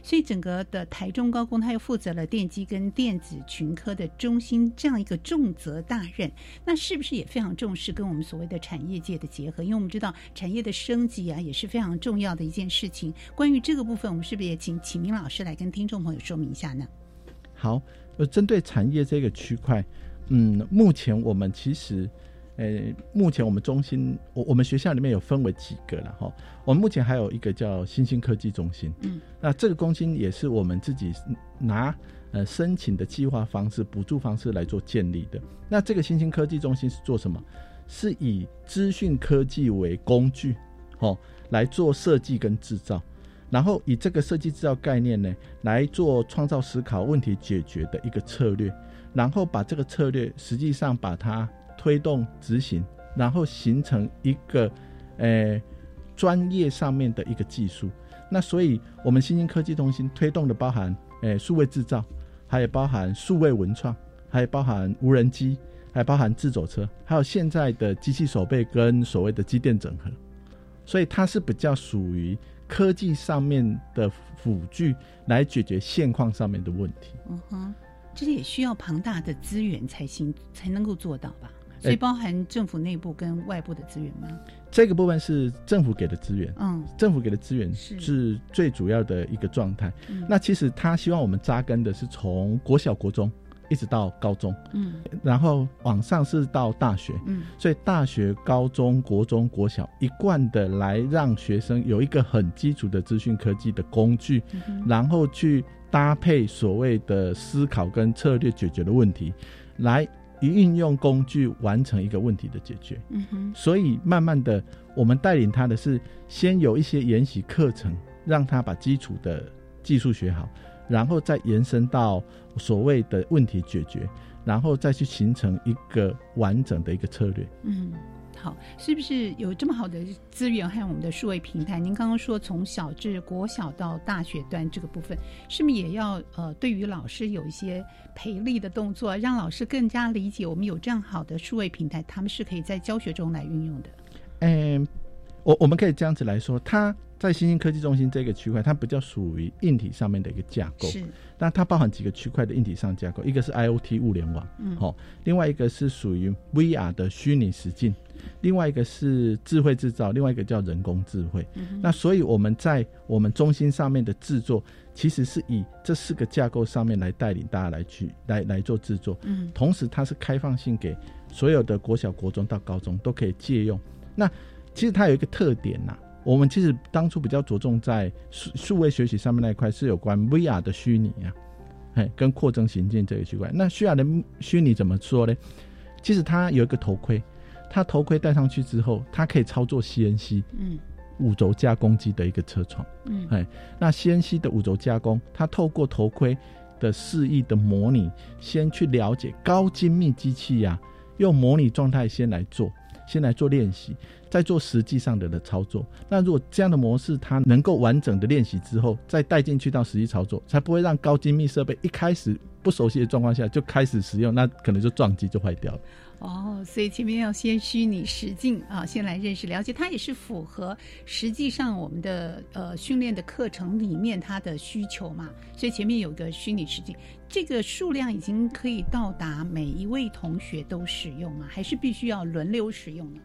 B: 所以整个的台中高工，他又负责了电机跟电子群科的中心这样一个重责大任，那是不是也非常重视跟我们所谓的产业界的结合？因为我们知道产业的升级啊，也是非常重要的一件事情。关于这个部分，我们是不是也请启明老师来跟听众朋友说明一下呢？
F: 好，呃，针对产业这个区块，嗯，目前我们其实，呃，目前我们中心，我我们学校里面有分为几个了哈。我们目前还有一个叫新兴科技中心，嗯，那这个中心也是我们自己拿呃申请的计划方式、补助方式来做建立的。那这个新兴科技中心是做什么？是以资讯科技为工具，哦，来做设计跟制造，然后以这个设计制造概念呢，来做创造思考、问题解决的一个策略，然后把这个策略实际上把它。推动执行，然后形成一个，呃，专业上面的一个技术。那所以，我们新兴科技中心推动的包含，呃，数位制造，还有包含数位文创，还有包含无人机，还包含自走车，还有现在的机器手背跟所谓的机电整合。所以，它是比较属于科技上面的辅具，来解决现况上面的问题。
B: 嗯哼，这也需要庞大的资源才行，才能够做到吧？所以包含政府内部跟外部的资源吗？
F: 这个部分是政府给的资源，嗯，政府给的资源是最主要的一个状态。那其实他希望我们扎根的是从国小、国中一直到高中，嗯，然后往上是到大学，嗯，所以大学、高中、国中、国小一贯的来让学生有一个很基础的资讯科技的工具，然后去搭配所谓的思考跟策略解决的问题，来。以运用工具完成一个问题的解决，嗯哼，所以慢慢的，我们带领他的是先有一些研习课程，让他把基础的技术学好，然后再延伸到所谓的问题解决，然后再去形成一个完整的一个策略，嗯。
B: 好，是不是有这么好的资源还有我们的数位平台？您刚刚说从小至国小到大学端这个部分，是不是也要呃对于老师有一些培力的动作，让老师更加理解我们有这样好的数位平台，他们是可以在教学中来运用的？
F: 嗯，我我们可以这样子来说，它。在新兴科技中心这个区块，它比较属于硬体上面的一个架构。是，那它包含几个区块的硬体上架构，一个是 IOT 物联网，嗯，好，另外一个是属于 VR 的虚拟实境，另外一个是智慧制造，另外一个叫人工智慧。嗯那所以我们在我们中心上面的制作，其实是以这四个架构上面来带领大家来去来来做制作。嗯，同时它是开放性给所有的国小、国中到高中都可以借用。那其实它有一个特点呐。我们其实当初比较着重在数数位学习上面那一块，是有关 VR 的虚拟啊，哎，跟扩增行进这个区块。那虚拟的虚拟怎么说呢？其实它有一个头盔，它头盔戴上去之后，它可以操作 CNC，嗯，五轴加工机的一个车床，嗯，哎，那 CNC 的五轴加工，它透过头盔的示意的模拟，先去了解高精密机器呀，用模拟状态先来做。先来做练习，再做实际上的的操作。那如果这样的模式它能够完整的练习之后，再带进去到实际操作，才不会让高精密设备一开始不熟悉的状况下就开始使用，那可能就撞击就坏掉了。
B: 哦，所以前面要先虚拟实境啊，先来认识了解，它也是符合实际上我们的呃训练的课程里面它的需求嘛。所以前面有个虚拟实境，这个数量已经可以到达每一位同学都使用吗？还是必须要轮流使用呢？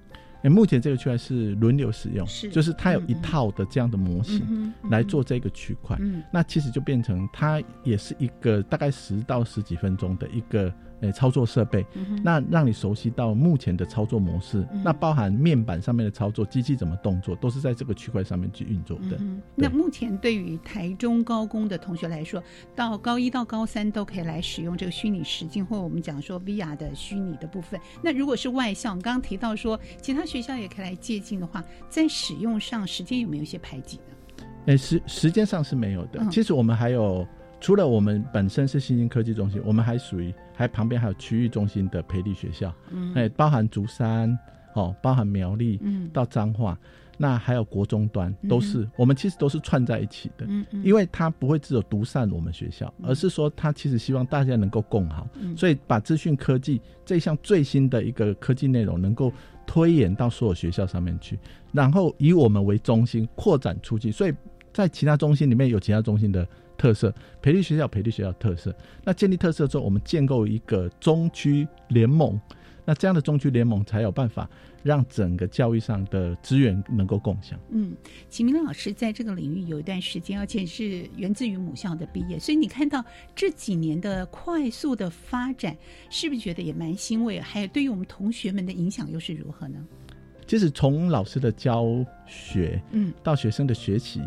F: 哎，目前这个区块是轮流使用，是就是它有一套的这样的模型来做这个区块。嗯，那其实就变成它也是一个大概十到十几分钟的一个。诶，操作设备，那让你熟悉到目前的操作模式，那包含面板上面的操作，机器怎么动作，都是在这个区块上面去运作的。
B: 那目前对于台中高工的同学来说，到高一到高三都可以来使用这个虚拟实境，或我们讲说 VR 的虚拟的部分。那如果是外校，刚刚提到说其他学校也可以来借鉴的话，在使用上时间有没有一些排挤呢？
F: 诶，时时间上是没有的。其实我们还有。除了我们本身是新兴科技中心，我们还属于还旁边还有区域中心的培力学校，嗯，哎，包含竹山，哦，包含苗栗，嗯，到彰化，那还有国中端都是，我们其实都是串在一起的，嗯嗯，因为它不会只有独善我们学校，而是说它其实希望大家能够共好，所以把资讯科技这项最新的一个科技内容能够推演到所有学校上面去，然后以我们为中心扩展出去，所以在其他中心里面有其他中心的。特色培力学校，培力学校特色。那建立特色之后，我们建构一个中区联盟，那这样的中区联盟才有办法让整个教育上的资源能够共享。
B: 嗯，秦明老师在这个领域有一段时间，而且是源自于母校的毕业，所以你看到这几年的快速的发展，是不是觉得也蛮欣慰？还有对于我们同学们的影响又是如何呢？
F: 其实从老师的教学，嗯，到学生的学习，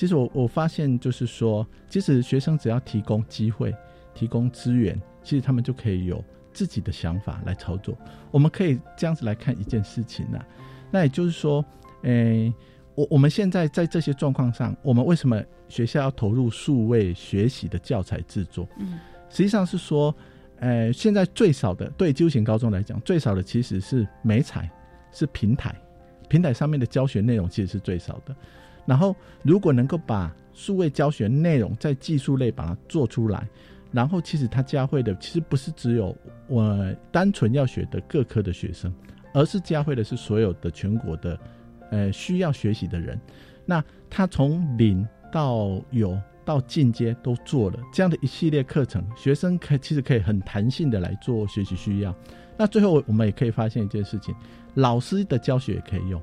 F: 其实我我发现就是说，其实学生只要提供机会、提供资源，其实他们就可以有。自己的想法来操作，我们可以这样子来看一件事情呢。那也就是说，诶，我我们现在在这些状况上，我们为什么学校要投入数位学习的教材制作？嗯，实际上是说，诶，现在最少的对旧型高中来讲，最少的其实是美彩，是平台，平台上面的教学内容其实是最少的。然后，如果能够把数位教学内容在技术类把它做出来。然后，其实他教会的其实不是只有我单纯要学的各科的学生，而是教会的是所有的全国的，呃，需要学习的人。那他从零到有到进阶都做了这样的一系列课程，学生可其实可以很弹性的来做学习需要。那最后我们也可以发现一件事情，老师的教学也可以用，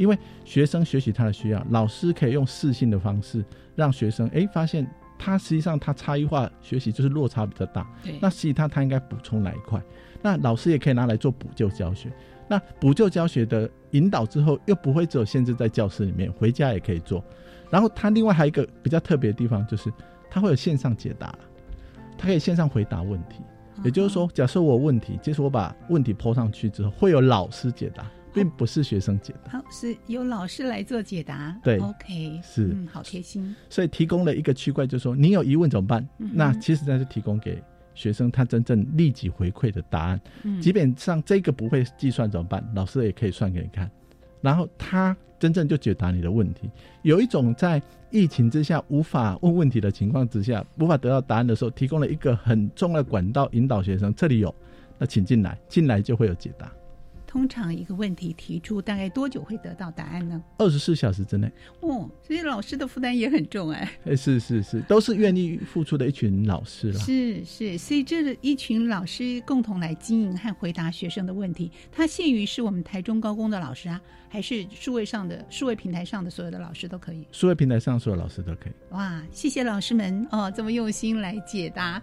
F: 因为学生学习他的需要，老师可以用试性的方式让学生哎发现。他实际上他差异化学习就是落差比较大，那实际他他应该补充哪一块？那老师也可以拿来做补救教学。那补救教学的引导之后，又不会只有限制在教室里面，回家也可以做。然后他另外还有一个比较特别的地方，就是他会有线上解答，他可以线上回答问题。也就是说，假设我问题，就是我把问题抛上去之后，会有老师解答。并不是学生解答，
B: 好是由老师来做解答。
F: 对
B: ，OK，
F: 是，
B: 嗯，好贴心。
F: 所以提供了一个区块，就是说你有疑问怎么办？那其实那是提供给学生他真正立即回馈的答案。嗯，基本上这个不会计算怎么办？老师也可以算给你看，然后他真正就解答你的问题。有一种在疫情之下无法问问题的情况之下，无法得到答案的时候，提供了一个很重要的管道引导学生。这里有，那请进来，进来就会有解答。
B: 通常一个问题提出大概多久会得到答案呢？
F: 二十四小时之内。
B: 哦，所以老师的负担也很重哎。
F: 哎，是是是，都是愿意付出的一群老师了。
B: 是是，所以这一群老师共同来经营和回答学生的问题。他限于是我们台中高工的老师啊，还是数位上的数位平台上的所有的老师都可以？
F: 数位平台上所有老师都可以。
B: 哇，谢谢老师们哦，这么用心来解答。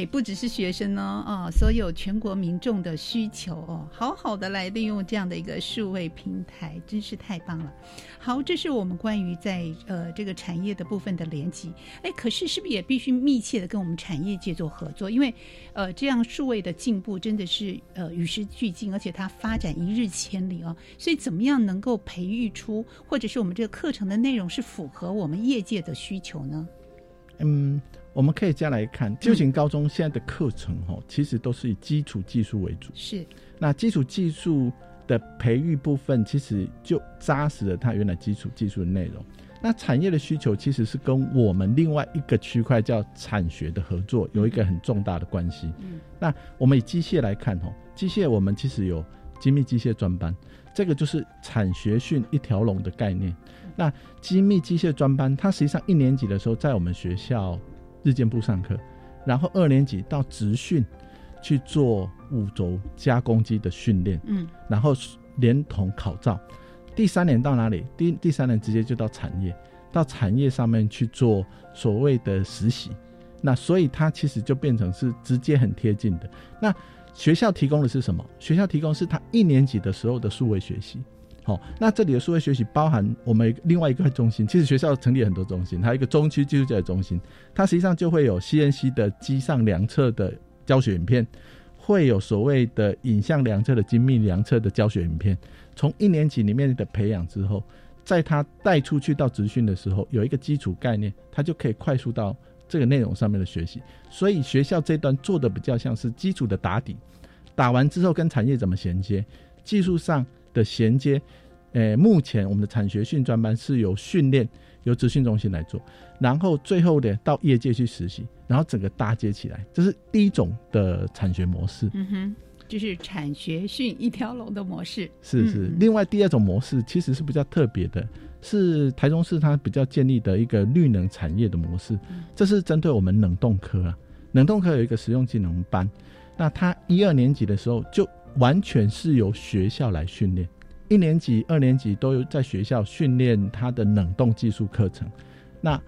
B: 也不只是学生呢，啊，所有全国民众的需求哦，好好的来利用这样的一个数位平台，真是太棒了。好，这是我们关于在呃这个产业的部分的联系。哎，可是是不是也必须密切的跟我们产业界做合作？因为呃这样数位的进步真的是呃与时俱进，而且它发展一日千里哦。所以怎么样能够培育出，或者是我们这个课程的内容是符合我们业界的需求呢？
F: 嗯。我们可以这样来看，就型高中现在的课程哈，其实都是以基础技术为主。
B: 是，
F: 那基础技术的培育部分，其实就扎实了它原来基础技术的内容。那产业的需求其实是跟我们另外一个区块叫产学的合作有一个很重大的关系。嗯，那我们以机械来看哈，机械我们其实有精密机械专班，这个就是产学训一条龙的概念。那精密机械专班，它实际上一年级的时候在我们学校。日间部上课，然后二年级到职训去做五轴加工机的训练，嗯，然后连同考照。第三年到哪里？第第三年直接就到产业，到产业上面去做所谓的实习。那所以它其实就变成是直接很贴近的。那学校提供的是什么？学校提供是他一年级的时候的数位学习。好，那这里的数位学习包含我们另外一个中心，其实学校成立很多中心，还有一个中区技术教育中心，它实际上就会有 CNC 的机上量测的教学影片，会有所谓的影像量测的精密量测的教学影片，从一年级里面的培养之后，在他带出去到职训的时候，有一个基础概念，他就可以快速到这个内容上面的学习，所以学校这段做的比较像是基础的打底，打完之后跟产业怎么衔接，技术上。的衔接，诶，目前我们的产学训专班是由训练由资训中心来做，然后最后的到业界去实习，然后整个搭接起来，这是第一种的产学模式。
B: 嗯哼，就是产学训一条龙的模式。
F: 是是，另外第二种模式其实是比较特别的，是台中市它比较建立的一个绿能产业的模式，这是针对我们冷冻科啊，冷冻科有一个实用技能班，那他一二年级的时候就。完全是由学校来训练。一年级、二年级都有在学校训练他的冷冻技术课程。那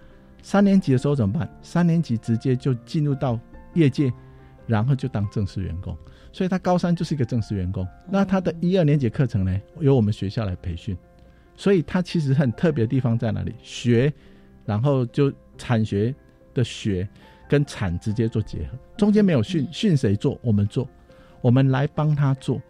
F: 三年级的时候怎么办？三年级直接就进入到业界，然后就当正式员工。所以他高三就是一个正式员工。那他的一二年级课程呢，由我们学校来培训。所以他其实很特别的地方在哪里？学，然后就产学的学跟产直接做结合，中间没有训训谁做，我们做，我们来帮他做。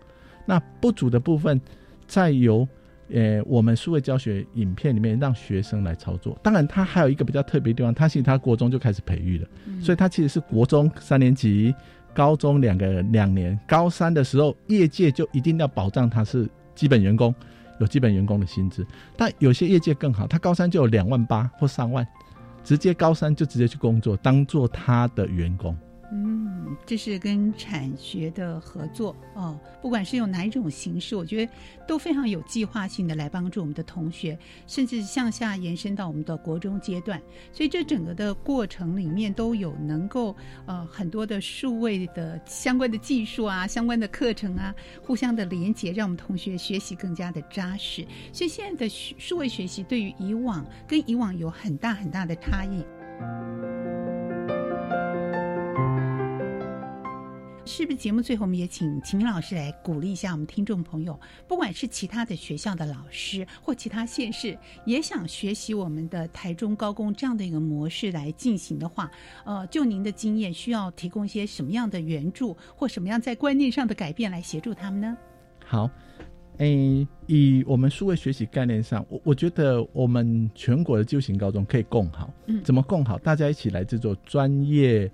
F: 那不足的部分，再由呃我们数位教学影片里面让学生来操作。当然，他还有一个比较特别的地方，他其实他国中就开始培育了，所以他其实是国中三年级、高中两个两年，高三的时候业界就一定要保障他是基本员工。有基本员工的薪资，但有些业界更好，他高三就有两万八或三万，直接高三就直接去工作，当做他的员工。
B: 嗯，这是跟产学的合作哦，不管是用哪一种形式，我觉得都非常有计划性的来帮助我们的同学，甚至向下延伸到我们的国中阶段。所以这整个的过程里面都有能够呃很多的数位的相关的技术啊，相关的课程啊，互相的连接，让我们同学学习更加的扎实。所以现在的数位学习对于以往跟以往有很大很大的差异。是不是节目最后我们也请秦明老师来鼓励一下我们听众朋友，不管是其他的学校的老师或其他县市，也想学习我们的台中高工这样的一个模式来进行的话，呃，就您的经验，需要提供一些什么样的援助或什么样在观念上的改变来协助他们呢？
F: 好，诶，以我们数位学习概念上，我我觉得我们全国的就型高中可以共好，嗯，怎么共好？大家一起来制作专业。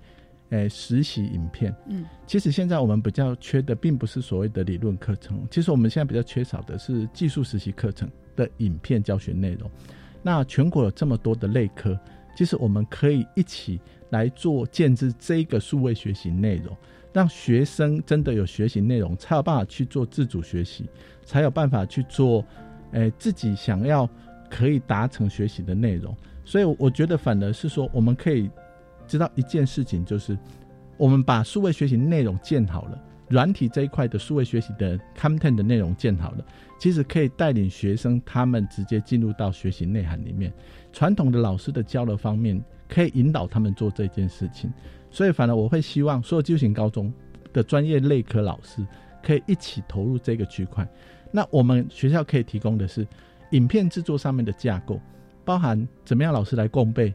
F: 诶，实习影片，嗯，其实现在我们比较缺的，并不是所谓的理论课程，其实我们现在比较缺少的是技术实习课程的影片教学内容。那全国有这么多的类科，其实我们可以一起来做建制这个数位学习内容，让学生真的有学习内容，才有办法去做自主学习，才有办法去做，诶，自己想要可以达成学习的内容。所以我觉得，反而是说，我们可以。知道一件事情，就是我们把数位学习内容建好了，软体这一块的数位学习的 content 的内容建好了，其实可以带领学生他们直接进入到学习内涵里面。传统的老师的交流方面，可以引导他们做这件事情。所以，反而我会希望所有就型高中的专业类科老师可以一起投入这个区块。那我们学校可以提供的是影片制作上面的架构，包含怎么样老师来共备。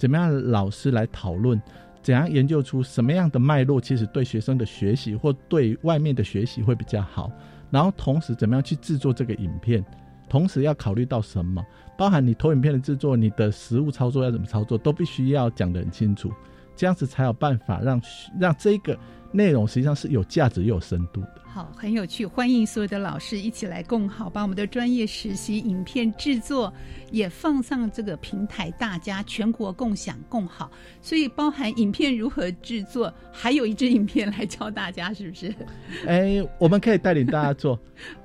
F: 怎么样老师来讨论？怎样研究出什么样的脉络，其实对学生的学习或对外面的学习会比较好。然后同时怎么样去制作这个影片？同时要考虑到什么？包含你投影片的制作，你的实物操作要怎么操作，都必须要讲得很清楚。这样子才有办法让让这个内容实际上是有价值又有深度的。
B: 好，很有趣，欢迎所有的老师一起来共好，把我们的专业实习影片制作也放上这个平台，大家全国共享共好。所以包含影片如何制作，还有一支影片来教大家，是不是？
F: 哎，我们可以带领大家做，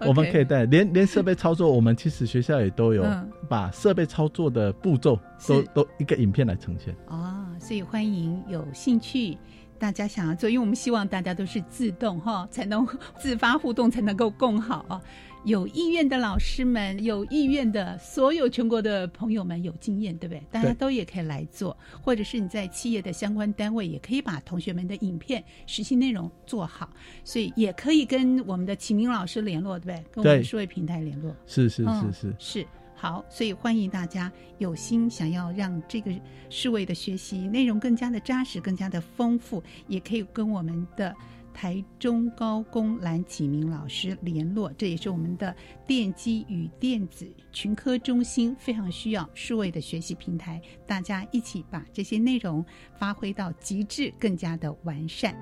F: 我们可以带连连设备操作，我们其实学校也都有把设备操作的步骤都都一个影片来呈现。
B: 哦，所以欢迎有兴趣。大家想要做，因为我们希望大家都是自动哈，才能 自发互动，才能够更好啊。有意愿的老师们，有意愿的所有全国的朋友们，有经验对不对？大家都也可以来做，或者是你在企业的相关单位，也可以把同学们的影片实习内容做好。所以也可以跟我们的启明老师联络，对不对？跟我们数位平台联络。
F: 是是是是
B: 是。好，所以欢迎大家有心想要让这个数位的学习内容更加的扎实、更加的丰富，也可以跟我们的台中高工蓝启明老师联络。这也是我们的电机与电子群科中心非常需要数位的学习平台，大家一起把这些内容发挥到极致，更加的完善。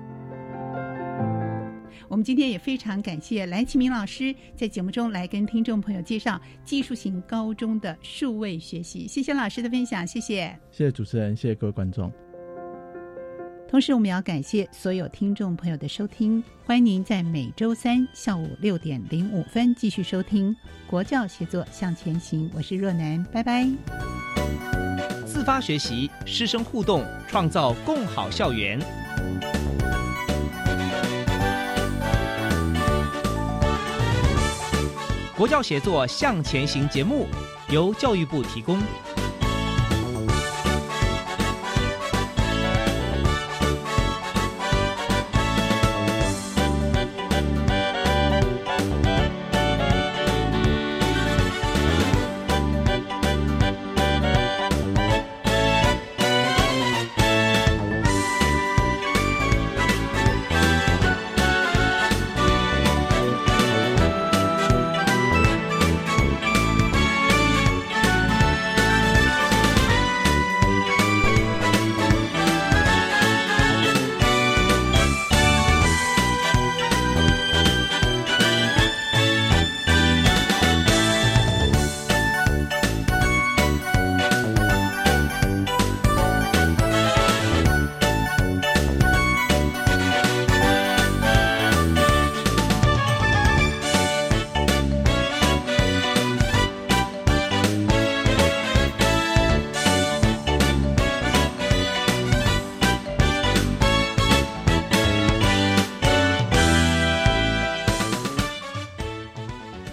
B: 我们今天也非常感谢蓝启明老师在节目中来跟听众朋友介绍技术型高中的数位学习。谢谢老师的分享，谢谢。
F: 谢谢主持人，谢谢各位观众。
B: 同时，我们要感谢所有听众朋友的收听。欢迎您在每周三下午六点零五分继续收听《国教协作向前行》，我是若楠，拜拜。
A: 自发学习，师生互动，创造共好校园。国教协作向前行节目由教育部提供。